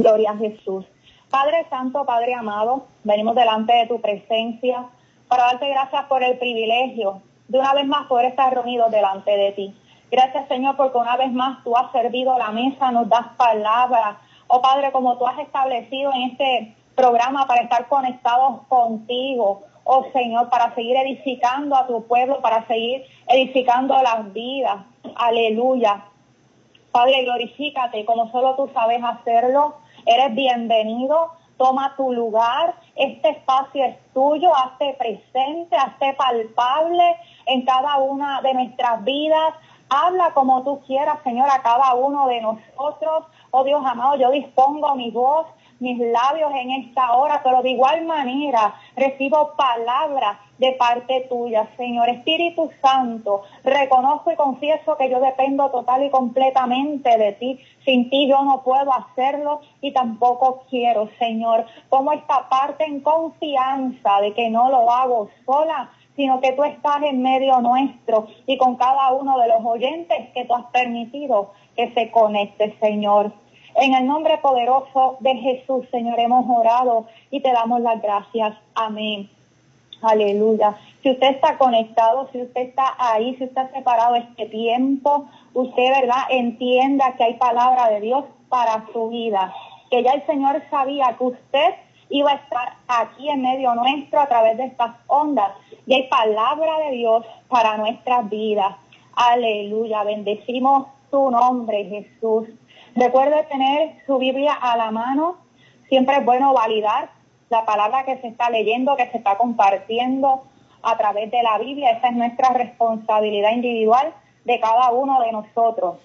Gloria a Jesús. Padre Santo, Padre amado, venimos delante de tu presencia para darte gracias por el privilegio de una vez más poder estar reunidos delante de ti. Gracias Señor porque una vez más tú has servido la mesa, nos das palabras. Oh Padre, como tú has establecido en este programa para estar conectados contigo. Oh Señor, para seguir edificando a tu pueblo, para seguir edificando las vidas. Aleluya. Padre, glorifícate como solo tú sabes hacerlo. Eres bienvenido. Toma tu lugar. Este espacio es tuyo. Hazte presente, hazte palpable en cada una de nuestras vidas. Habla como tú quieras, Señor, a cada uno de nosotros. Oh Dios amado, yo dispongo mi voz mis labios en esta hora, pero de igual manera recibo palabras de parte tuya, Señor. Espíritu Santo, reconozco y confieso que yo dependo total y completamente de ti. Sin ti yo no puedo hacerlo y tampoco quiero, Señor. Como esta parte en confianza de que no lo hago sola, sino que tú estás en medio nuestro y con cada uno de los oyentes que tú has permitido que se conecte, Señor. En el nombre poderoso de Jesús, Señor, hemos orado y te damos las gracias. Amén. Aleluya. Si usted está conectado, si usted está ahí, si usted ha separado este tiempo, usted, ¿verdad?, entienda que hay palabra de Dios para su vida. Que ya el Señor sabía que usted iba a estar aquí en medio nuestro a través de estas ondas. Y hay palabra de Dios para nuestras vidas. Aleluya. Bendecimos tu nombre, Jesús. Recuerde tener su Biblia a la mano. Siempre es bueno validar la palabra que se está leyendo, que se está compartiendo a través de la Biblia. Esa es nuestra responsabilidad individual de cada uno de nosotros.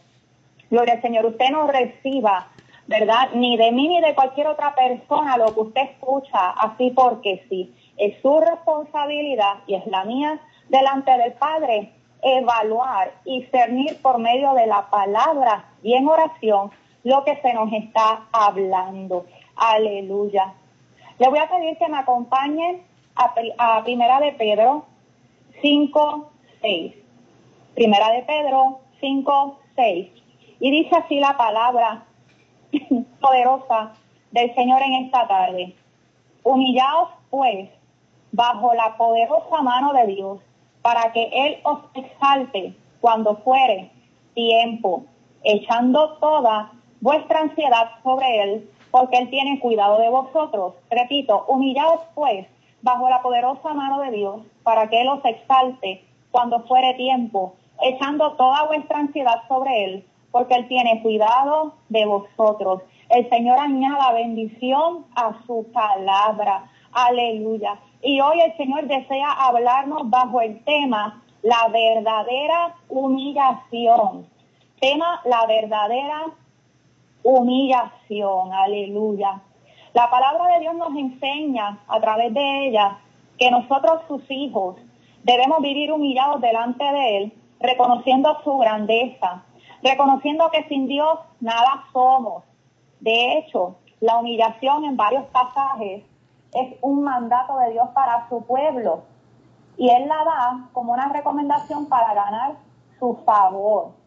Gloria al Señor, usted no reciba, ¿verdad? Ni de mí ni de cualquier otra persona lo que usted escucha así porque sí. Es su responsabilidad y es la mía delante del Padre evaluar y cernir por medio de la palabra y en oración lo que se nos está hablando. Aleluya. Le voy a pedir que me acompañen a, Primera de Pedro 5, 6. Primera de Pedro 5, 6. Y dice así la palabra poderosa del Señor en esta tarde. Humillaos pues bajo la poderosa mano de Dios para que Él os exalte cuando fuere tiempo, echando toda vuestra ansiedad sobre Él, porque Él tiene cuidado de vosotros. Repito, humillaos pues bajo la poderosa mano de Dios, para que Él os exalte cuando fuere tiempo, echando toda vuestra ansiedad sobre Él, porque Él tiene cuidado de vosotros. El Señor añada bendición a su palabra. Aleluya. Y hoy el Señor desea hablarnos bajo el tema la verdadera humillación. Tema la verdadera humillación. Aleluya. La palabra de Dios nos enseña a través de ella que nosotros sus hijos debemos vivir humillados delante de Él, reconociendo su grandeza, reconociendo que sin Dios nada somos. De hecho, la humillación en varios pasajes es un mandato de Dios para su pueblo. Y Él la da como una recomendación para ganar su favor.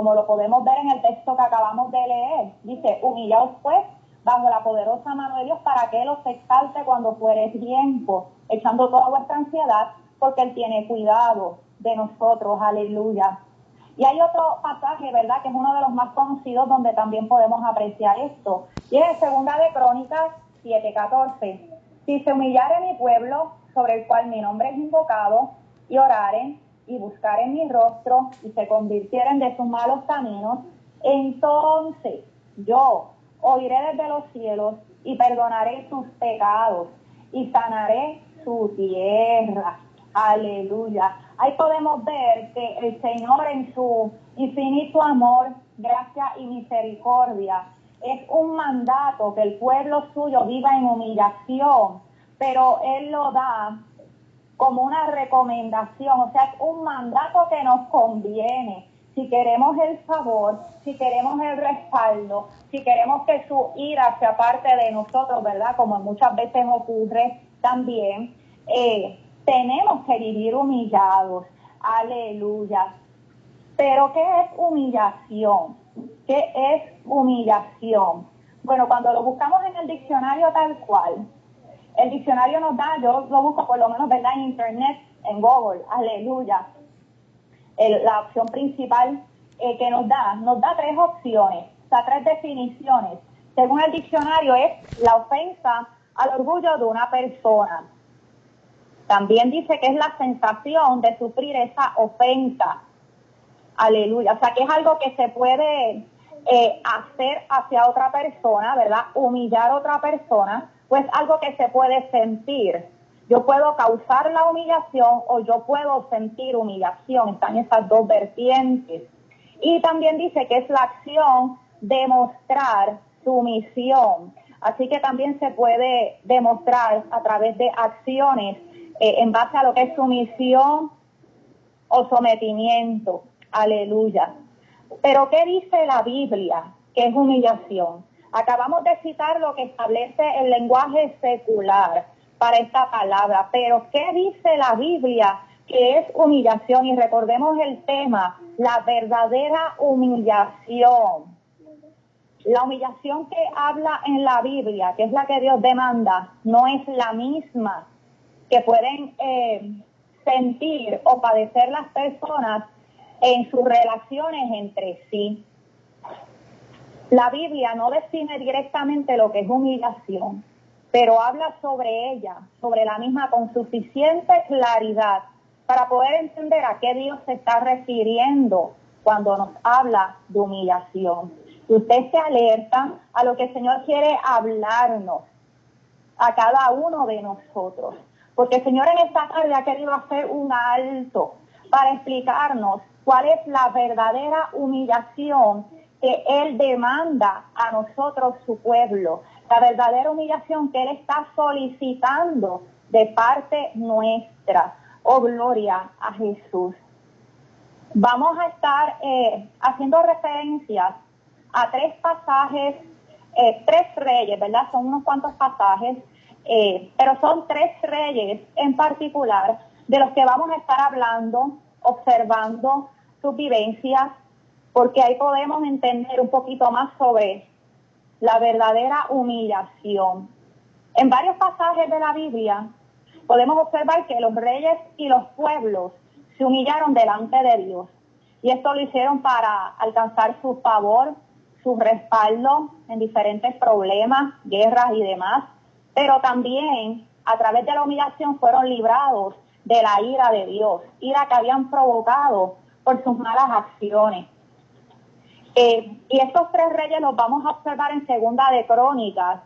Como lo podemos ver en el texto que acabamos de leer. Dice, humillaos pues bajo la poderosa mano de Dios para que Él os exalte cuando fuere tiempo, echando toda vuestra ansiedad, porque Él tiene cuidado de nosotros. Aleluya. Y hay otro pasaje, ¿verdad?, que es uno de los más conocidos donde también podemos apreciar esto. Y es Segunda de Crónicas 7:14. Si se humillare mi pueblo, sobre el cual mi nombre es invocado, y oraren y buscaren mi rostro y se convirtieren de sus malos caminos, entonces yo oiré desde los cielos y perdonaré sus pecados y sanaré su tierra. Aleluya. Ahí podemos ver que el Señor en su infinito amor, gracia y misericordia es un mandato que el pueblo suyo viva en humillación, pero Él lo da como una recomendación, o sea, es un mandato que nos conviene. Si queremos el favor, si queremos el respaldo, si queremos que su ira sea parte de nosotros, ¿verdad? Como muchas veces ocurre también, eh, tenemos que vivir humillados. Aleluya. Pero ¿qué es humillación? ¿Qué es humillación? Bueno, cuando lo buscamos en el diccionario tal cual, el diccionario nos da, yo lo busco por lo menos, ¿verdad? En internet, en Google, aleluya. la opción principal eh, que nos da, nos da tres opciones, o sea, tres definiciones. Según el diccionario es la ofensa al orgullo de una persona. También dice que es la sensación de sufrir esa ofensa. Aleluya. O sea, que es algo que se puede eh, hacer hacia otra persona, ¿verdad? Humillar a otra persona, pues algo que se puede sentir. Yo puedo causar la humillación o yo puedo sentir humillación. Están esas dos vertientes. Y también dice que es la acción de mostrar sumisión. Así que también se puede demostrar a través de acciones eh, en base a lo que es sumisión o sometimiento. Aleluya. Pero ¿qué dice la Biblia que es humillación? Acabamos de citar lo que establece el lenguaje secular para esta palabra, pero ¿qué dice la Biblia que es humillación? Y recordemos el tema, la verdadera humillación. La humillación que habla en la Biblia, que es la que Dios demanda, no es la misma que pueden eh, sentir o padecer las personas en sus relaciones entre sí. La Biblia no define directamente lo que es humillación, pero habla sobre ella, sobre la misma con suficiente claridad para poder entender a qué Dios se está refiriendo cuando nos habla de humillación. Usted se alerta a lo que el Señor quiere hablarnos, a cada uno de nosotros. Porque el Señor en esta tarde ha querido hacer un alto para explicarnos cuál es la verdadera humillación que Él demanda a nosotros, su pueblo, la verdadera humillación que Él está solicitando de parte nuestra. Oh, gloria a Jesús. Vamos a estar eh, haciendo referencias a tres pasajes, eh, tres reyes, ¿verdad? Son unos cuantos pasajes, eh, pero son tres reyes en particular de los que vamos a estar hablando observando sus vivencias, porque ahí podemos entender un poquito más sobre la verdadera humillación. En varios pasajes de la Biblia podemos observar que los reyes y los pueblos se humillaron delante de Dios. Y esto lo hicieron para alcanzar su favor, su respaldo en diferentes problemas, guerras y demás. Pero también a través de la humillación fueron librados de la ira de Dios, ira que habían provocado por sus malas acciones. Eh, y estos tres reyes los vamos a observar en Segunda de Crónicas,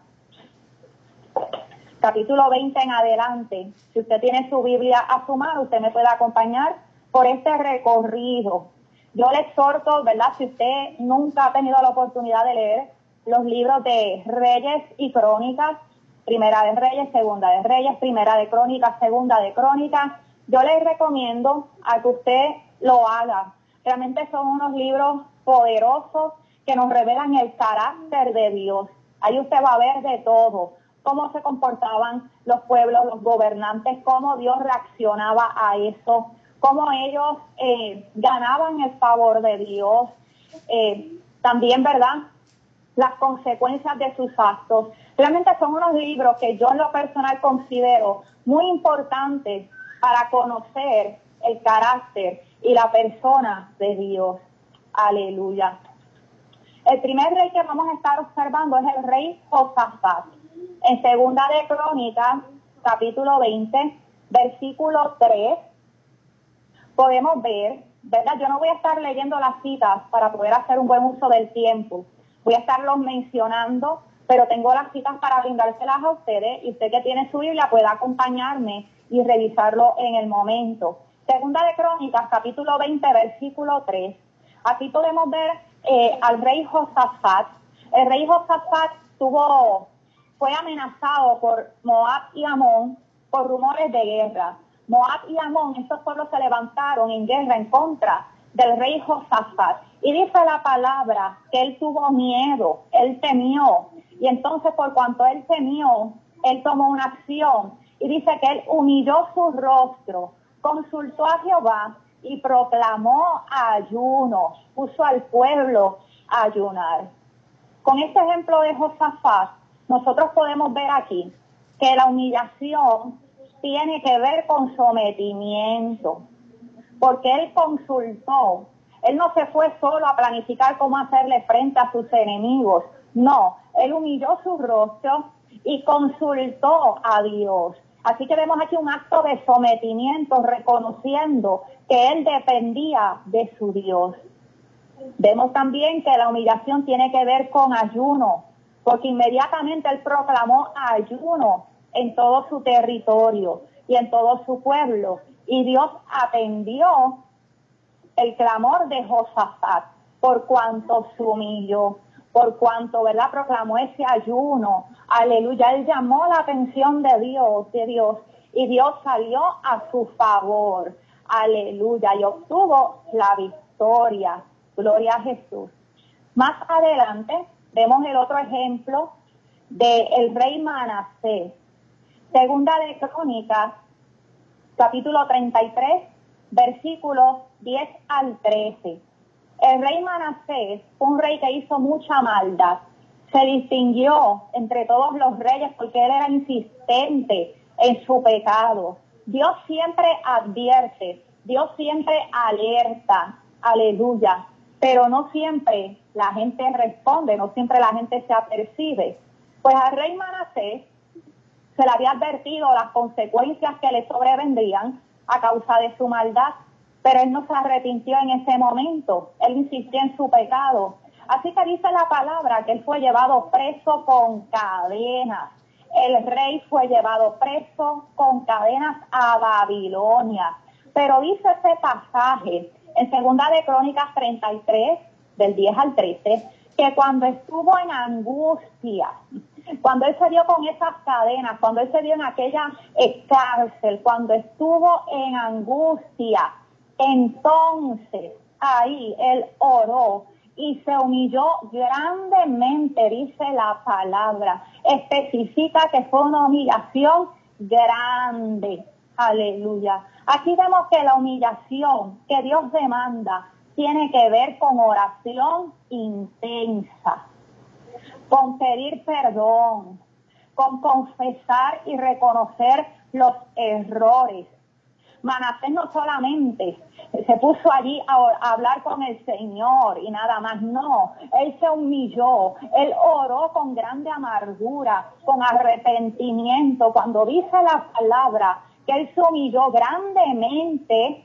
capítulo 20 en adelante. Si usted tiene su Biblia a su mano, usted me puede acompañar por este recorrido. Yo le exhorto, ¿verdad? Si usted nunca ha tenido la oportunidad de leer los libros de Reyes y Crónicas, Primera de Reyes, Segunda de Reyes, Primera de Crónicas, Segunda de Crónicas. Yo les recomiendo a que usted lo haga. Realmente son unos libros poderosos que nos revelan el carácter de Dios. Ahí usted va a ver de todo, cómo se comportaban los pueblos, los gobernantes, cómo Dios reaccionaba a eso, cómo ellos eh, ganaban el favor de Dios. Eh, también, ¿verdad? Las consecuencias de sus actos. Realmente son unos libros que yo en lo personal considero muy importantes para conocer el carácter y la persona de Dios. Aleluya. El primer rey que vamos a estar observando es el rey Josafat. En segunda de Crónicas, capítulo 20, versículo 3, podemos ver, ¿verdad? Yo no voy a estar leyendo las citas para poder hacer un buen uso del tiempo. Voy a estarlos mencionando pero tengo las citas para brindárselas a ustedes y usted que tiene su Biblia puede acompañarme y revisarlo en el momento. Segunda de Crónicas, capítulo 20, versículo 3. Aquí podemos ver eh, al rey Josafat. El rey Josafat tuvo, fue amenazado por Moab y Amón por rumores de guerra. Moab y Amón, estos pueblos se levantaron en guerra en contra del rey Josafat. Y dice la palabra que él tuvo miedo, él temió. Y entonces por cuanto él temió, él tomó una acción. Y dice que él humilló su rostro, consultó a Jehová y proclamó ayuno, puso al pueblo a ayunar. Con este ejemplo de Josafat, nosotros podemos ver aquí que la humillación tiene que ver con sometimiento, porque él consultó, él no se fue solo a planificar cómo hacerle frente a sus enemigos, no, él humilló su rostro y consultó a Dios. Así que vemos aquí un acto de sometimiento, reconociendo que él dependía de su Dios. Vemos también que la humillación tiene que ver con ayuno, porque inmediatamente él proclamó ayuno en todo su territorio y en todo su pueblo. Y Dios atendió el clamor de Josafat por cuanto se humilló, por cuanto, ¿verdad? Proclamó ese ayuno. Aleluya. Él llamó la atención de Dios, de Dios, y Dios salió a su favor. Aleluya. Y obtuvo la victoria. Gloria a Jesús. Más adelante vemos el otro ejemplo del el rey Manasés. Segunda de Crónicas, capítulo 33, versículos 10 al 13. El rey Manasés fue un rey que hizo mucha maldad. Se distinguió entre todos los reyes porque él era insistente en su pecado. Dios siempre advierte, Dios siempre alerta, aleluya, pero no siempre la gente responde, no siempre la gente se apercibe. Pues al rey Manasés se le había advertido las consecuencias que le sobrevendrían a causa de su maldad, pero él no se arrepintió en ese momento, él insistió en su pecado. Así que dice la palabra que él fue llevado preso con cadenas. El rey fue llevado preso con cadenas a Babilonia. Pero dice ese pasaje en segunda de Crónicas 33, del 10 al 13, que cuando estuvo en angustia, cuando él se dio con esas cadenas, cuando él se dio en aquella cárcel, cuando estuvo en angustia, entonces ahí él oró y se humilló grandemente, dice la palabra. Especifica que fue una humillación grande. Aleluya. Aquí vemos que la humillación que Dios demanda tiene que ver con oración intensa, con pedir perdón, con confesar y reconocer los errores. Manasés no solamente se puso allí a, hablar con el Señor y nada más, no, él se humilló, él oró con grande amargura, con arrepentimiento. Cuando dice la palabra que él se humilló grandemente,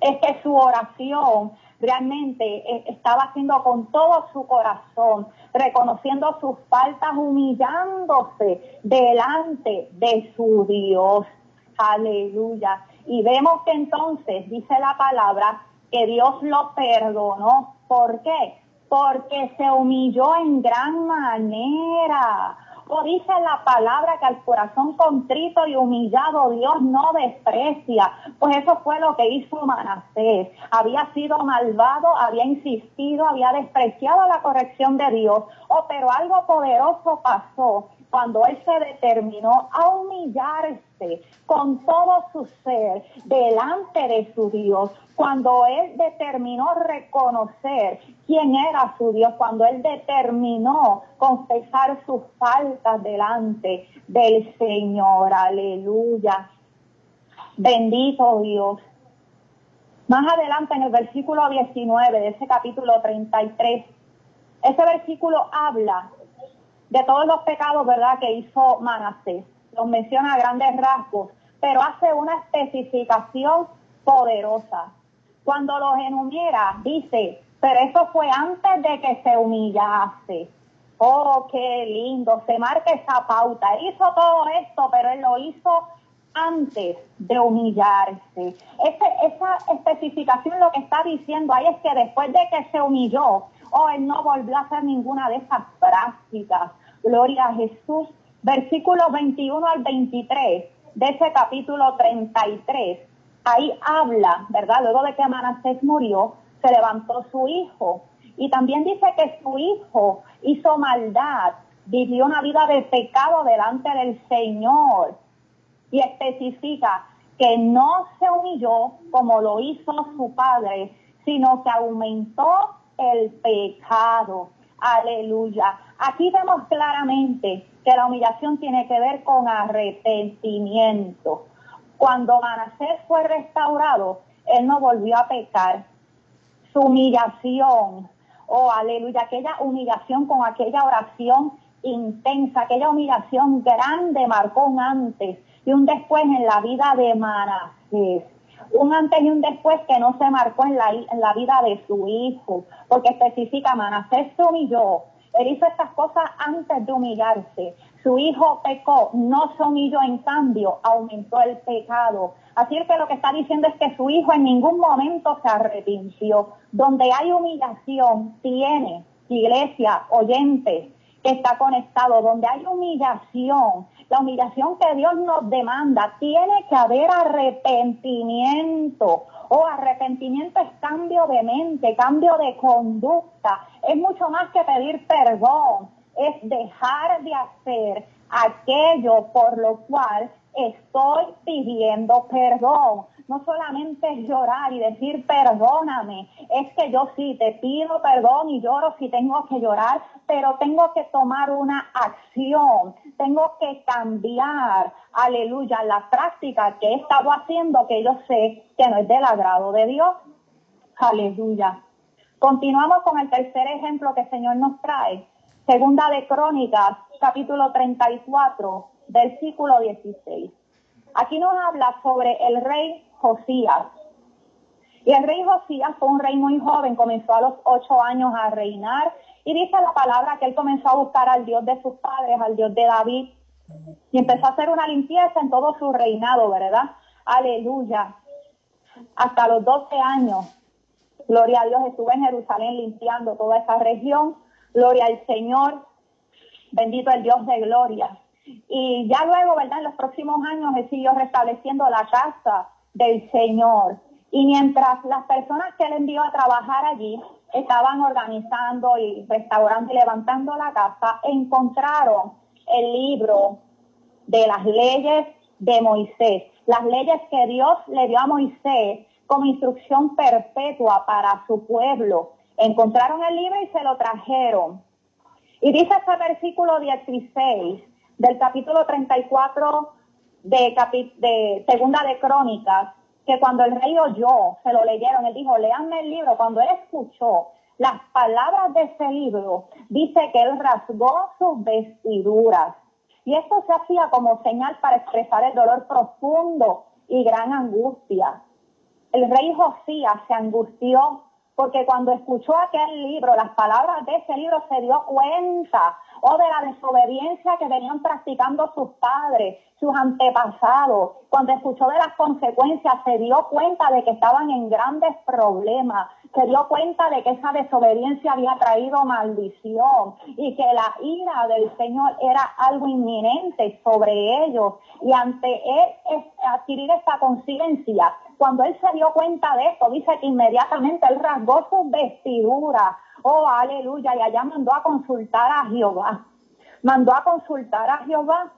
es que su oración realmente eh, estaba haciendo con todo su corazón, reconociendo sus faltas, humillándose delante de su Dios. Aleluya. Y vemos que entonces dice la palabra que Dios lo perdonó. ¿Por qué? Porque se humilló en gran manera. O dice la palabra que al corazón contrito y humillado Dios no desprecia. Pues eso fue lo que hizo Manasés. Había sido malvado, había insistido, había despreciado la corrección de Dios. Oh, pero algo poderoso pasó cuando él se determinó a humillarse con todo su ser delante de su Dios, cuando él determinó reconocer quién era su Dios, cuando él determinó confesar sus faltas delante del Señor, aleluya. Bendito Dios. Más adelante en el versículo 19 de ese capítulo 33, ese versículo habla de todos los pecados, ¿verdad?, que hizo Manasés. Los menciona a grandes rasgos, pero hace una especificación poderosa. Cuando los enumera, dice, pero eso fue antes de que se humillase. Oh, qué lindo, se marca esa pauta. Él hizo todo esto, pero él lo hizo antes de humillarse. esa especificación lo que está diciendo ahí es que después de que se humilló, oh, él no volvió a hacer ninguna de esas prácticas. Gloria a Jesús. Versículos 21 al 23 de ese capítulo 33. Ahí habla, ¿verdad? Luego de que Manasés murió, se levantó su hijo. Y también dice que su hijo hizo maldad, vivió una vida de pecado delante del Señor. Y especifica que no se humilló como lo hizo su padre, sino que aumentó el pecado. Aleluya. Aquí vemos claramente que la humillación tiene que ver con arrepentimiento. Cuando Manasés fue restaurado, él no volvió a pecar. Su humillación, oh aleluya, aquella humillación con aquella oración intensa, aquella humillación grande marcó un antes y un después en la vida de Manasés un antes y un después que no se marcó en la, en la vida de su hijo, porque especifica, Manasés se humilló, él hizo estas cosas antes de humillarse. Su hijo pecó, no se humilló, en cambio, aumentó el pecado. Así que lo que está diciendo es que su hijo en ningún momento se arrepintió. Donde hay humillación, tiene, iglesia, oyentes, que está conectado, donde hay humillación, la humillación que Dios nos demanda, tiene que haber arrepentimiento. O arrepentimiento es cambio de mente, cambio de conducta. Es mucho más que pedir perdón, es dejar de hacer aquello por lo cual estoy pidiendo perdón no solamente es llorar y decir perdóname, es que yo sí te pido perdón y lloro si tengo que llorar, pero tengo que tomar una acción, tengo que cambiar, aleluya, la práctica que he estado haciendo que yo sé que no es del agrado de Dios. Aleluya. Continuamos con el tercer ejemplo que el Señor nos trae. Segunda de Crónicas, capítulo 34, versículo 16. Aquí nos habla sobre el rey Josías. Y el rey Josías fue un rey muy joven, comenzó a los ocho años a reinar y dice la palabra que él comenzó a buscar al Dios de sus padres, al Dios de David, y empezó a hacer una limpieza en todo su reinado, ¿verdad? Aleluya. Hasta los doce años, gloria a Dios, estuvo en Jerusalén limpiando toda esa región, gloria al Señor, bendito el Dios de gloria. Y ya luego, ¿verdad? En los próximos años él siguió restableciendo la casa del Señor. Y mientras las personas que él envió a trabajar allí estaban organizando y restaurando y levantando la casa, encontraron el libro de las leyes de Moisés, las leyes que Dios le dio a Moisés como instrucción perpetua para su pueblo. Encontraron el libro y se lo trajeron. Y dice este versículo 16 del capítulo 34 de, de Segunda de Crónicas, que cuando el rey oyó, se lo leyeron, él dijo, leanme el libro. Cuando él escuchó las palabras de ese libro, dice que él rasgó sus vestiduras. Y esto se hacía como señal para expresar el dolor profundo y gran angustia. El rey Josías se angustió porque cuando escuchó aquel libro, las palabras de ese libro, se dio cuenta o de la desobediencia que venían practicando sus padres, sus antepasados. Cuando escuchó de las consecuencias, se dio cuenta de que estaban en grandes problemas, se dio cuenta de que esa desobediencia había traído maldición y que la ira del Señor era algo inminente sobre ellos. Y ante él adquirir esta conciencia, cuando él se dio cuenta de esto, dice que inmediatamente él rasgó sus vestiduras Oh, aleluya. Y allá mandó a consultar a Jehová. Mandó a consultar a Jehová.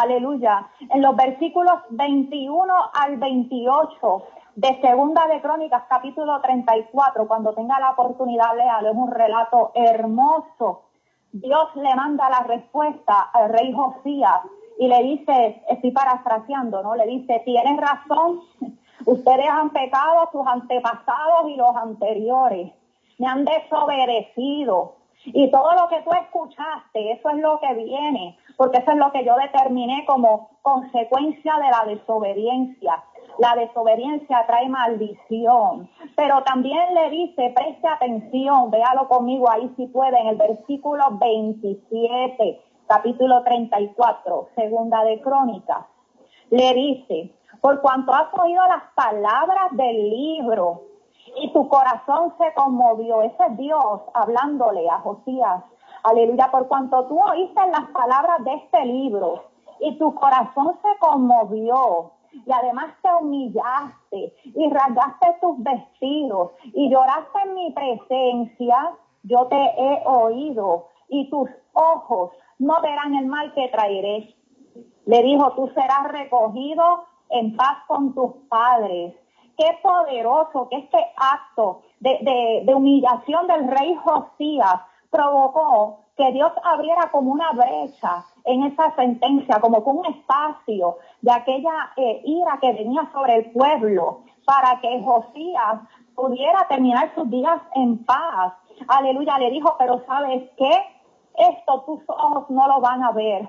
Aleluya. En los versículos 21 al 28 de Segunda de Crónicas, capítulo 34, cuando tenga la oportunidad, léalo, es un relato hermoso. Dios le manda la respuesta al rey Josías y le dice, estoy parafraseando, ¿no? Le dice, tienes razón, ustedes han pecado, sus antepasados y los anteriores me han desobedecido. Y todo lo que tú escuchaste, eso es lo que viene, porque eso es lo que yo determiné como consecuencia de la desobediencia. La desobediencia trae maldición, pero también le dice, preste atención, véalo conmigo ahí si puede, en el versículo 27, capítulo 34, segunda de Crónicas, le dice, por cuanto has oído las palabras del libro, y tu corazón se conmovió. Ese es Dios hablándole a Josías. Aleluya, por cuanto tú oíste las palabras de este libro y tu corazón se conmovió y además te humillaste y rasgaste tus vestidos y lloraste en mi presencia, yo te he oído y tus ojos no verán el mal que traeré. Le dijo, tú serás recogido en paz con tus padres qué poderoso que este acto de, humillación del rey Josías provocó que Dios abriera como una brecha en esa sentencia, como con un espacio de aquella eh, ira que venía sobre el pueblo, para que Josías pudiera terminar sus días en paz. Aleluya, le dijo, pero ¿sabes qué? Esto tus ojos no lo van a ver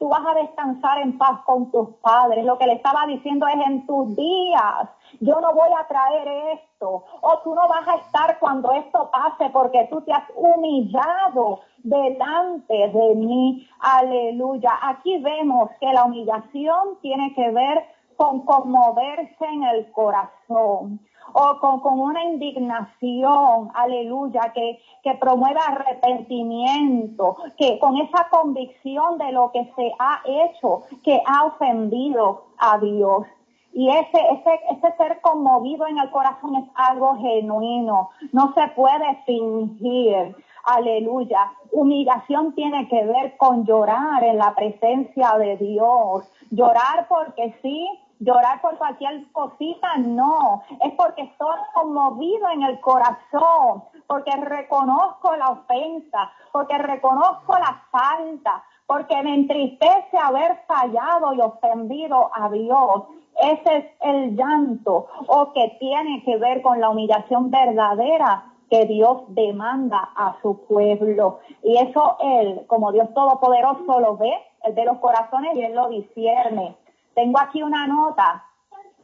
tú vas a descansar en paz con tus padres. Lo que le estaba diciendo es en tus días, yo no voy a traer esto, o tú no vas a estar cuando esto pase porque tú te has humillado delante de mí. Aleluya. Aquí vemos que la humillación tiene que ver con conmoverse en el corazón o con, con una indignación, aleluya, que, que promueva arrepentimiento, que con esa convicción de lo que se ha hecho, que ha ofendido a Dios. Y ese, ese, ese ser conmovido en el corazón es algo genuino, no se puede fingir. Aleluya. Humillación tiene que ver con llorar en la presencia de Dios. Llorar porque sí, llorar por cualquier cosita, no, es porque estoy conmovido en el corazón, porque reconozco la ofensa, porque reconozco la falta, porque me entristece haber fallado y ofendido a Dios. Ese es el llanto o que tiene que ver con la humillación verdadera que Dios demanda a su pueblo. Y eso Él, como Dios Todopoderoso, lo ve, el de los corazones y Él lo discierne. Tengo aquí una nota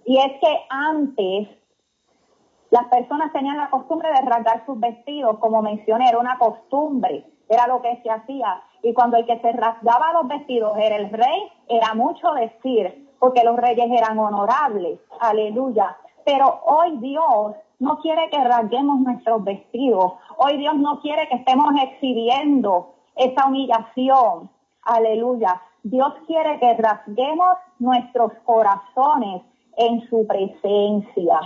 y es que antes las personas tenían la costumbre de rasgar sus vestidos, como mencioné, era una costumbre, era lo que se hacía. Y cuando el que se rasgaba los vestidos era el rey, era mucho decir, porque los reyes eran honorables, aleluya. Pero hoy Dios no quiere que rasguemos nuestros vestidos, hoy Dios no quiere que estemos exhibiendo esa humillación, aleluya. Dios quiere que rasguemos nuestros corazones en su presencia,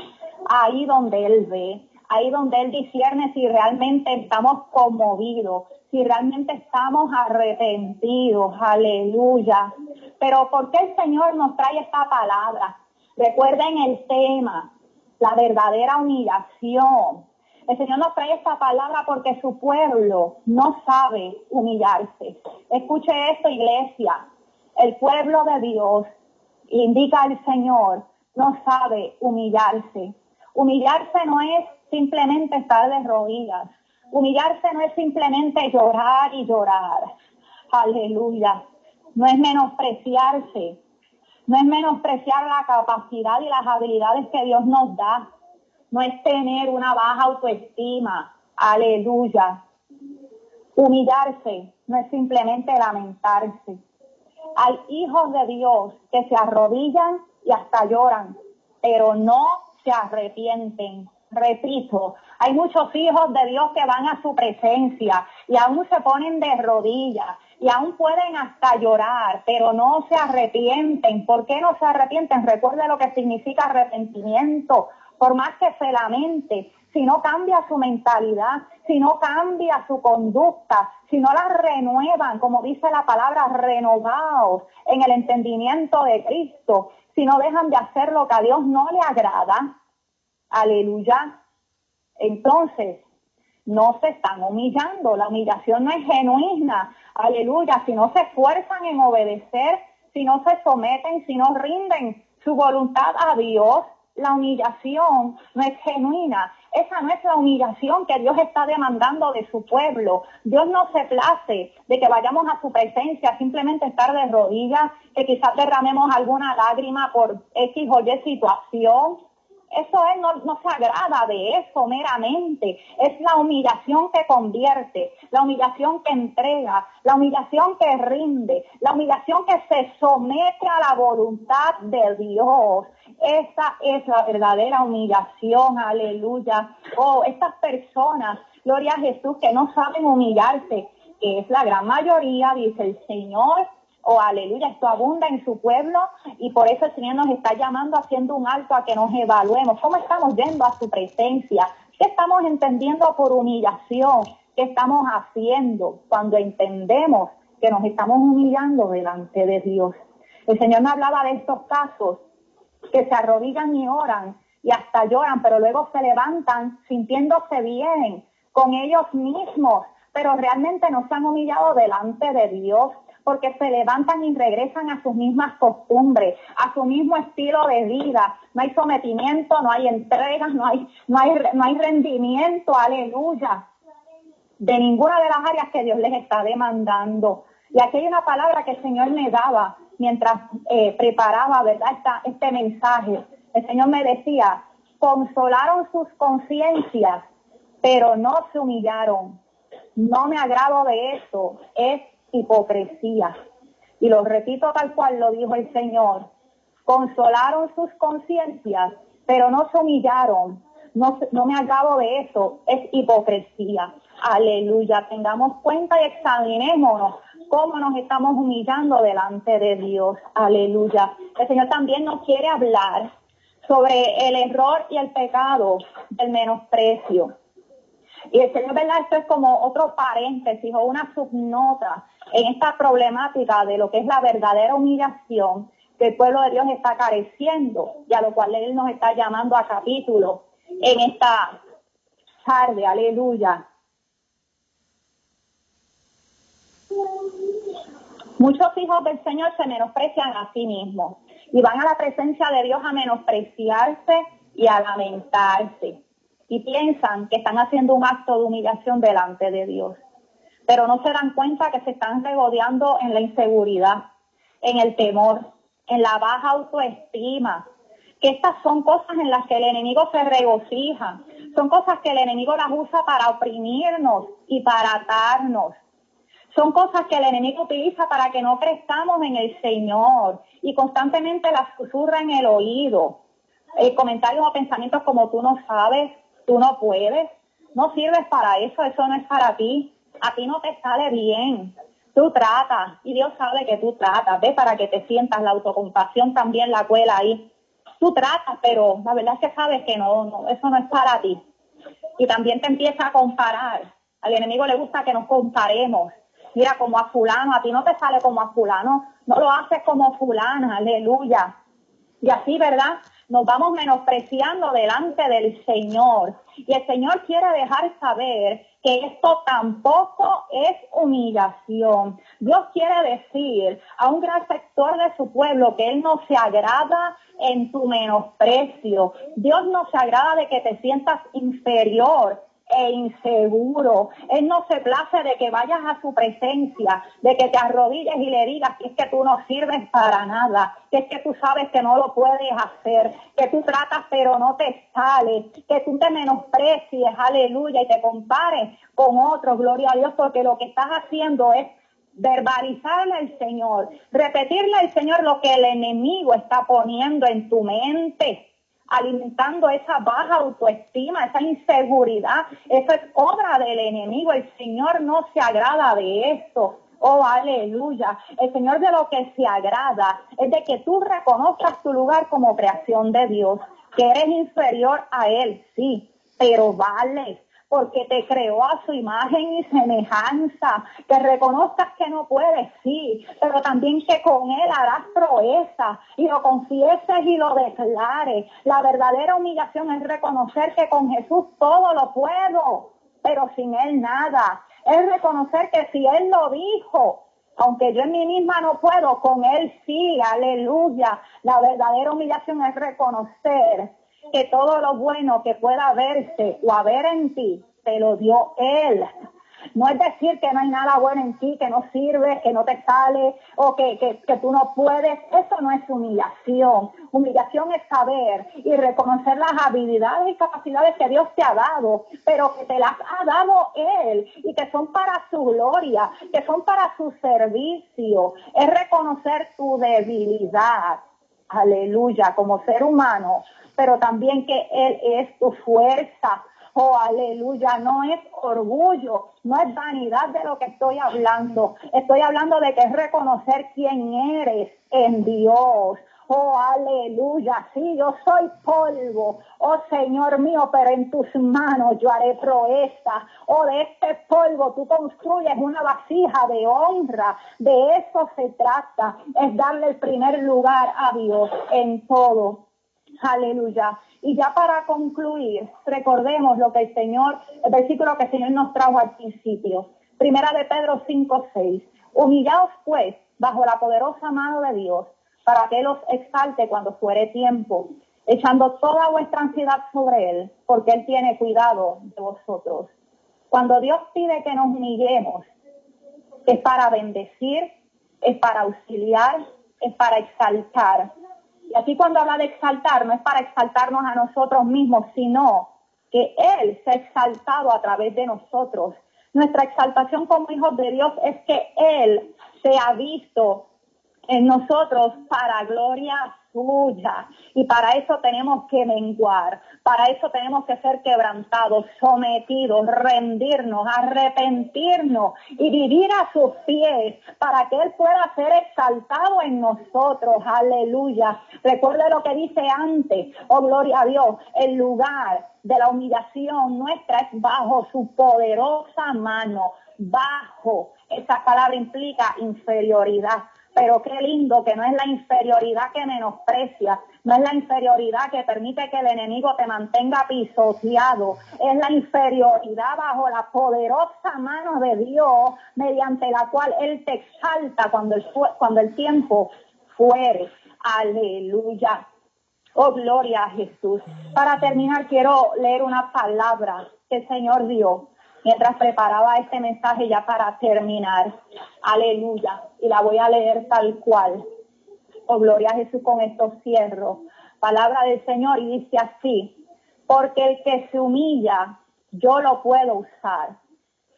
ahí donde Él ve, ahí donde Él discierne si realmente estamos conmovidos, si realmente estamos arrepentidos, aleluya. Pero ¿por qué el Señor nos trae esta palabra? Recuerden el tema, la verdadera humillación. El Señor nos trae esta palabra porque su pueblo no sabe humillarse. Escuche esto, iglesia. El pueblo de Dios, indica el Señor, no sabe humillarse. Humillarse no es simplemente estar de rodillas. Humillarse no es simplemente llorar y llorar. Aleluya. No es menospreciarse. No es menospreciar la capacidad y las habilidades que Dios nos da. No es tener una baja autoestima. Aleluya. Humillarse no es simplemente lamentarse. Hay hijos de Dios que se arrodillan y hasta lloran, pero no se arrepienten. Repito, hay muchos hijos de Dios que van a su presencia y aún se ponen de rodillas y aún pueden hasta llorar, pero no se arrepienten. ¿Por qué no se arrepienten? Recuerde lo que significa arrepentimiento. Por más que se lamente, si no cambia su mentalidad, si no cambia su conducta, si no la renuevan, como dice la palabra, renovados en el entendimiento de Cristo, si no dejan de hacer lo que a Dios no le agrada, aleluya, entonces no se están humillando, la humillación no es genuina, aleluya, si no se esfuerzan en obedecer, si no se someten, si no rinden su voluntad a Dios, la humillación no es genuina. Esa no es la humillación que Dios está demandando de su pueblo. Dios no se place de que vayamos a su presencia simplemente estar de rodillas, que quizás derramemos alguna lágrima por X o Y situación. Eso Él no, no, se agrada de eso meramente. Es la humillación que convierte, la humillación que entrega, la humillación que rinde, la humillación que se somete a la voluntad de Dios. Esa es la verdadera humillación, aleluya. Oh, estas personas, gloria a Jesús, que no saben humillarse, que es la gran mayoría, dice el Señor, oh aleluya, esto abunda en su pueblo y por eso el Señor nos está llamando haciendo un alto a que nos evaluemos. ¿Cómo estamos yendo a su presencia? ¿Qué estamos entendiendo por humillación? ¿Qué estamos haciendo cuando entendemos que nos estamos humillando delante de Dios? El Señor me hablaba de estos casos que se arrodillan y oran y hasta lloran, pero luego se levantan sintiéndose bien con ellos mismos, pero realmente no se han humillado delante de Dios porque se levantan y regresan a sus mismas costumbres, a su mismo estilo de vida. No hay sometimiento, no hay entrega, no hay, no hay, no hay rendimiento, aleluya, de ninguna de las áreas que Dios les está demandando. Y aquí hay una palabra que el Señor me daba mientras eh, preparaba, ¿verdad? este mensaje. El Señor me decía, consolaron sus conciencias, pero no se humillaron. No me agrado de eso. Es hipocresía. Y lo repito tal cual lo dijo el Señor. Consolaron sus conciencias, pero no se humillaron. No, no me agrado de eso. Es hipocresía. Aleluya. Tengamos cuenta y examinémonos cómo nos estamos humillando delante de Dios. Aleluya. El Señor también nos quiere hablar sobre el error y el pecado del menosprecio. Y el Señor, ¿verdad? Esto es como otro paréntesis o una subnota en esta problemática de lo que es la verdadera humillación que el pueblo de Dios está careciendo y a lo cual Él nos está llamando a capítulo en esta tarde. Aleluya. Muchos hijos del Señor se menosprecian a sí mismos y van a la presencia de Dios a menospreciarse y a lamentarse y piensan que están haciendo un acto de humillación delante de Dios pero no se dan cuenta que se están regodeando en la inseguridad, en el temor, en la baja autoestima, que estas son cosas en las que el enemigo se regocija, son cosas que el enemigo las usa para oprimirnos y para atarnos. Son cosas que el enemigo utiliza para que no crezcamos en el Señor y constantemente las susurra en el oído. Eh, comentarios o pensamientos como tú no sabes, tú no puedes, no sirves para eso, eso no es para ti a ti no te sale bien. Tú tratas, y Dios sabe que tú tratas, ve para que te sientas, la autocompasión también la cuela ahí. Tú tratas, pero la verdad es que sabes que no, no, eso no es para ti. Y también te empieza a comparar. Al enemigo le gusta que nos comparemos. Mira, como a fulano, a ti no te sale como a fulano, no lo haces como fulana, aleluya. Y así, ¿verdad? Nos vamos menospreciando delante del Señor. Y el Señor quiere dejar saber que esto tampoco es humillación. Dios quiere decir a un gran sector de su pueblo que Él no se agrada en tu menosprecio. Dios no se agrada de que te sientas inferior e inseguro. Él no se place de que vayas a su presencia, de que te arrodilles y le digas que es que tú no sirves para nada, que es que tú sabes que no lo puedes hacer, que tú tratas pero no te sale, que tú te menosprecies, aleluya, y te compares con otros, gloria a Dios, porque lo que estás haciendo es verbalizarle al Señor, repetirle al Señor lo que el enemigo está poniendo en tu mente alimentando esa baja autoestima, esa inseguridad. Eso es obra del enemigo. El Señor no se agrada de eso. Oh, aleluya. El Señor de lo que se agrada es de que tú reconozcas tu lugar como creación de Dios, que eres inferior a Él, sí, pero vale porque te creó a su imagen y semejanza, que reconozcas que no puedes, sí, pero también que con Él harás proeza y lo confieses y lo declares. La verdadera humillación es reconocer que con Jesús todo lo puedo, pero sin Él nada. Es reconocer que si Él lo dijo, aunque yo en mí misma no puedo, con Él sí, aleluya. La verdadera humillación es reconocer que todo lo bueno que pueda verse o haber en ti, te lo dio Él. No es decir que no hay nada bueno en ti, que no sirve, que no te sale o que, que, tú no puedes. Eso no es humillación. Humillación es saber y reconocer las habilidades y capacidades que Dios te ha dado, pero que te las ha dado Él y que son para su gloria, que son para su servicio. Es reconocer tu debilidad. Aleluya, como ser humano, pero también que Él es tu fuerza. Oh, aleluya, no es orgullo, no es vanidad de lo que estoy hablando. Estoy hablando de que es reconocer quién eres en Dios. Oh, aleluya, sí, yo soy polvo. Oh, Señor mío, pero en tus manos yo haré proeza. Oh, de este polvo tú construyes una vasija de honra. De eso se trata, es darle el primer lugar a Dios en todo. Aleluya. Y ya para concluir, recordemos lo que el Señor, el versículo que el Señor nos trajo al principio. Primera de Pedro 5, 6. Humillaos pues bajo la poderosa mano de Dios para que Él os exalte cuando fuere tiempo, echando toda vuestra ansiedad sobre Él, porque Él tiene cuidado de vosotros. Cuando Dios pide que nos humillemos, es para bendecir, es para auxiliar, es para exaltar. Y aquí cuando habla de exaltar, no es para exaltarnos a nosotros mismos, sino que Él se ha exaltado a través de nosotros. Nuestra exaltación como hijos de Dios es que Él se ha visto en nosotros para gloria suya. Y para eso tenemos que menguar, para eso tenemos que ser quebrantados, sometidos, rendirnos, arrepentirnos y vivir a sus pies para que Él pueda ser exaltado en nosotros. Aleluya. Recuerde lo que dice antes, oh gloria a Dios, el lugar de la humillación nuestra es bajo su poderosa mano, bajo. Esa palabra implica inferioridad pero qué lindo que no es la inferioridad que menosprecia, no es la inferioridad que permite que el enemigo te mantenga pisoteado, es la inferioridad bajo la poderosa mano de Dios mediante la cual Él te exalta cuando el, cuando el tiempo fuere. Aleluya. Oh, gloria a Jesús. Para terminar, quiero leer una palabra que el Señor dio mientras preparaba este mensaje ya para terminar. Aleluya. Y la voy a leer tal cual. Oh, gloria a Jesús, con esto cierro. Palabra del Señor y dice así, porque el que se humilla, yo lo puedo usar.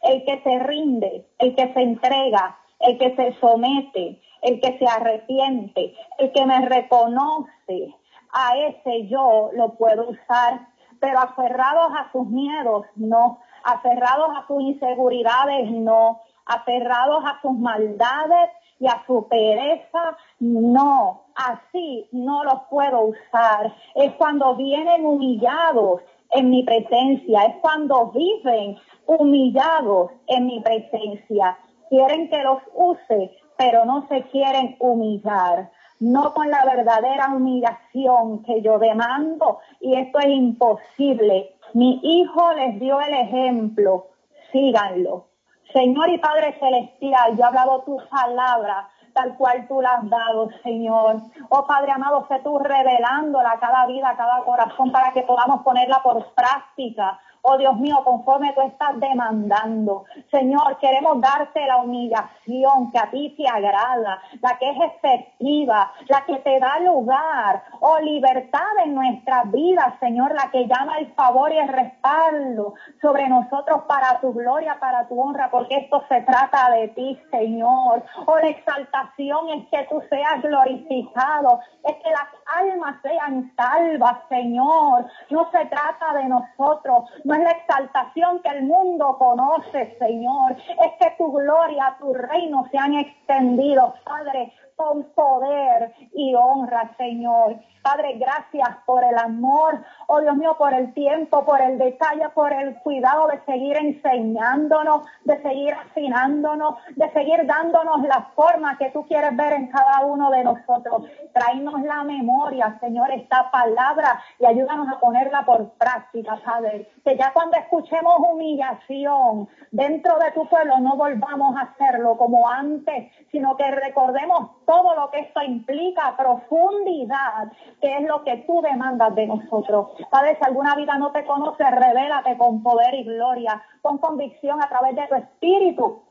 El que se rinde, el que se entrega, el que se somete, el que se arrepiente, el que me reconoce, a ese yo lo puedo usar, pero aferrados a sus miedos, no aferrados a sus inseguridades, no, aferrados a sus maldades y a su pereza, no, así no los puedo usar. Es cuando vienen humillados en mi presencia, es cuando viven humillados en mi presencia. Quieren que los use, pero no se quieren humillar no con la verdadera humillación que yo demando y esto es imposible. Mi hijo les dio el ejemplo, síganlo. Señor y Padre Celestial, yo he hablado tu palabra tal cual tú la has dado, Señor. Oh Padre amado, sé tú revelándola a cada vida, a cada corazón para que podamos ponerla por práctica oh Dios mío, conforme tú estás demandando. Señor, queremos darte la humillación que a ti te agrada, la que es efectiva, la que te da lugar, oh libertad en nuestras vidas, Señor, la que llama el favor y el respaldo sobre nosotros para tu gloria, para tu honra, porque esto se trata de ti, Señor. Oh, la exaltación es que tú seas glorificado, es que las sean salvas, Señor. No se trata de nosotros, no es la exaltación que el mundo conoce, Señor. Es que tu gloria, tu reino se han extendido, Padre, con poder y honra, Señor. Padre, gracias por el amor, oh Dios mío, por el tiempo, por el detalle, por el cuidado de seguir enseñándonos, de seguir afinándonos, de seguir dándonos la forma que tú quieres ver en cada uno de nosotros. Traínos la memoria, Señor, esta palabra y ayúdanos a ponerla por práctica, Padre. Que ya cuando escuchemos humillación dentro de tu pueblo no volvamos a hacerlo como antes, sino que recordemos todo lo que esto implica, profundidad, que es lo que tú demandas de nosotros. Padre, si alguna vida no te conoce, revélate con poder y gloria, con convicción a través de tu espíritu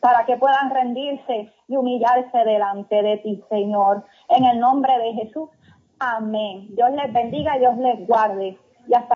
para que puedan rendirse y humillarse delante de ti, Señor. En el nombre de Jesús. Amén. Dios les bendiga Dios les guarde. Y hasta